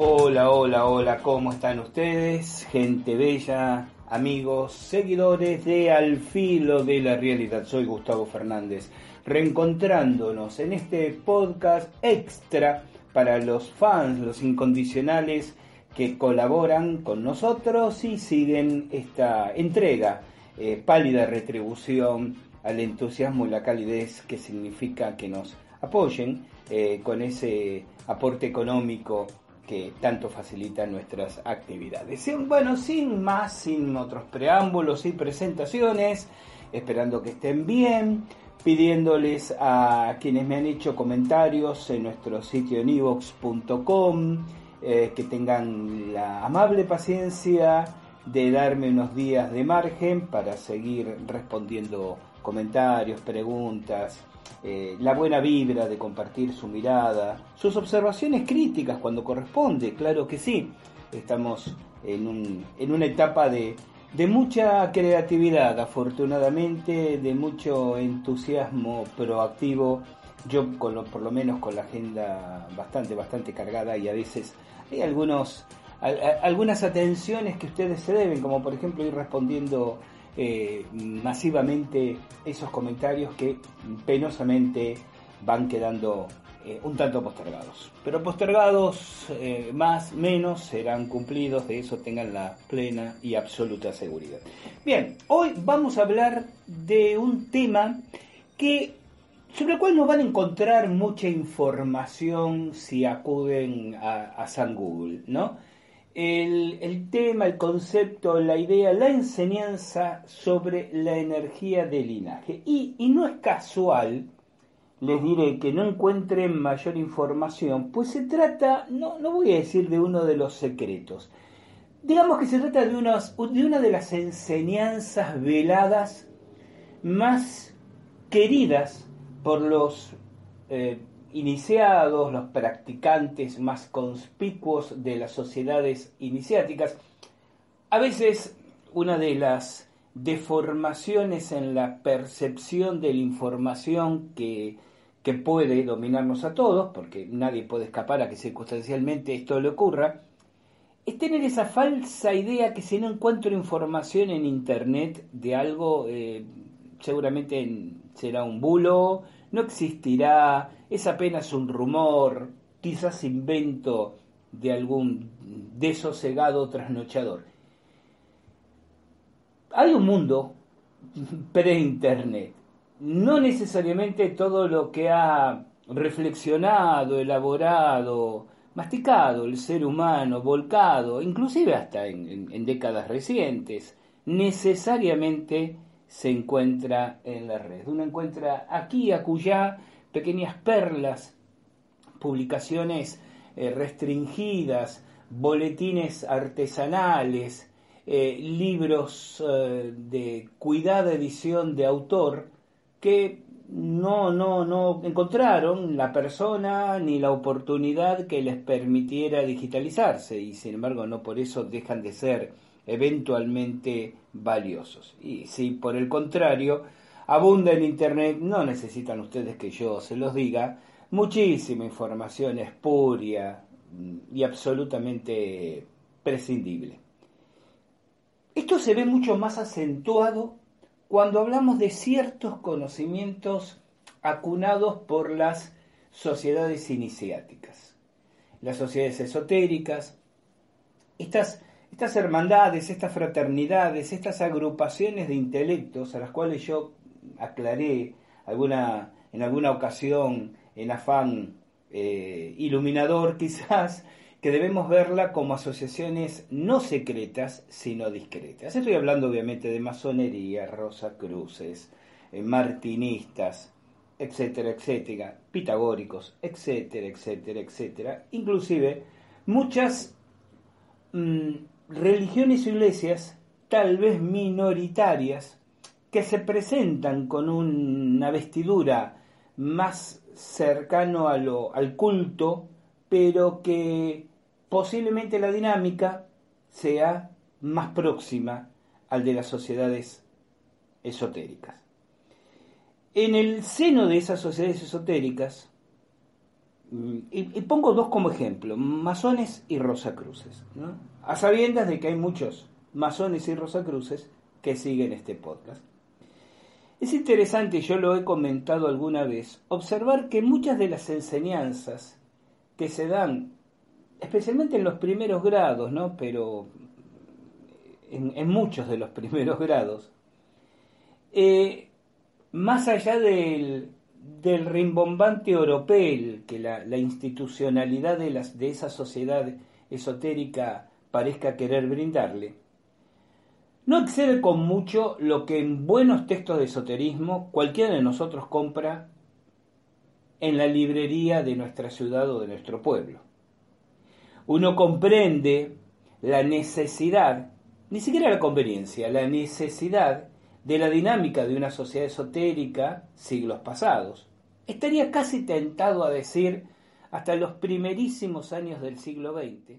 Hola, hola, hola, ¿cómo están ustedes? Gente bella, amigos, seguidores de Al Filo de la Realidad. Soy Gustavo Fernández, reencontrándonos en este podcast extra para los fans, los incondicionales que colaboran con nosotros y siguen esta entrega, eh, pálida retribución al entusiasmo y la calidez que significa que nos apoyen eh, con ese aporte económico que tanto facilita nuestras actividades. Bueno, sin más, sin otros preámbulos y presentaciones, esperando que estén bien, pidiéndoles a quienes me han hecho comentarios en nuestro sitio en evox.com eh, que tengan la amable paciencia de darme unos días de margen para seguir respondiendo comentarios, preguntas, eh, la buena vibra de compartir su mirada, sus observaciones críticas cuando corresponde, claro que sí. Estamos en, un, en una etapa de, de mucha creatividad, afortunadamente, de mucho entusiasmo proactivo. Yo, con lo, por lo menos, con la agenda bastante, bastante cargada y a veces hay algunos, algunas atenciones que ustedes se deben, como por ejemplo ir respondiendo eh, masivamente esos comentarios que penosamente van quedando eh, un tanto postergados. Pero postergados eh, más, menos, serán cumplidos, de eso tengan la plena y absoluta seguridad. Bien, hoy vamos a hablar de un tema que sobre el cual no van a encontrar mucha información si acuden a, a San Google, ¿no? El, tema, el concepto, la idea, la enseñanza sobre la energía del linaje. Y, no es casual, les diré que no encuentren mayor información, pues se trata, no, no voy a decir de uno de los secretos, digamos que se trata de, unos, de una de las enseñanzas veladas más queridas por los eh, iniciados, los practicantes más conspicuos de las sociedades iniciáticas. A veces una de las deformaciones en la percepción de la información que, que puede dominarnos a todos, porque nadie puede escapar a que circunstancialmente esto le ocurra, es tener esa falsa idea que si no encuentro información en Internet de algo, eh, seguramente será un bulo, no existirá, es apenas un rumor, quizás invento de algún desosegado trasnochador. Hay un mundo pre-internet. No necesariamente todo lo que ha reflexionado, elaborado, masticado el ser humano, volcado, inclusive hasta en, en décadas recientes, necesariamente se encuentra en la red. Uno encuentra aquí, acullá, pequeñas perlas, publicaciones eh, restringidas, boletines artesanales, eh, libros eh, de cuidada edición de autor que no, no, no encontraron la persona ni la oportunidad que les permitiera digitalizarse y sin embargo no por eso dejan de ser eventualmente valiosos. Y si por el contrario abunda en Internet, no necesitan ustedes que yo se los diga, muchísima información espuria y absolutamente prescindible. Esto se ve mucho más acentuado cuando hablamos de ciertos conocimientos acunados por las sociedades iniciáticas, las sociedades esotéricas, estas estas hermandades, estas fraternidades, estas agrupaciones de intelectos a las cuales yo aclaré alguna, en alguna ocasión en afán eh, iluminador quizás, que debemos verla como asociaciones no secretas, sino discretas. Estoy hablando obviamente de masonería, rosacruces, eh, martinistas, etcétera, etcétera, pitagóricos, etcétera, etcétera, etcétera. Inclusive muchas mm, religiones o iglesias, tal vez minoritarias, que se presentan con una vestidura más cercano a lo, al culto, pero que posiblemente la dinámica sea más próxima al de las sociedades esotéricas. En el seno de esas sociedades esotéricas, mm, y, pongo dos como ejemplo, masones y rosacruces, a sabiendas de que hay muchos masones y rosacruces que siguen este podcast. Es interesante, yo lo he comentado alguna vez, observar que muchas de las enseñanzas que se dan, especialmente en los primeros grados, ¿no? pero en, muchos de los primeros grados, eh, más allá del, del rimbombante oropel que la, la institucionalidad de, las, de esa sociedad esotérica parezca querer brindarle, no excede con mucho lo que en buenos textos de esoterismo cualquiera de nosotros compra en la librería de nuestra ciudad o de nuestro pueblo. Uno comprende la necesidad, ni siquiera la conveniencia, la necesidad de la dinámica de una sociedad esotérica siglos pasados. Estaría casi tentado a decir hasta los primerísimos años del siglo XX,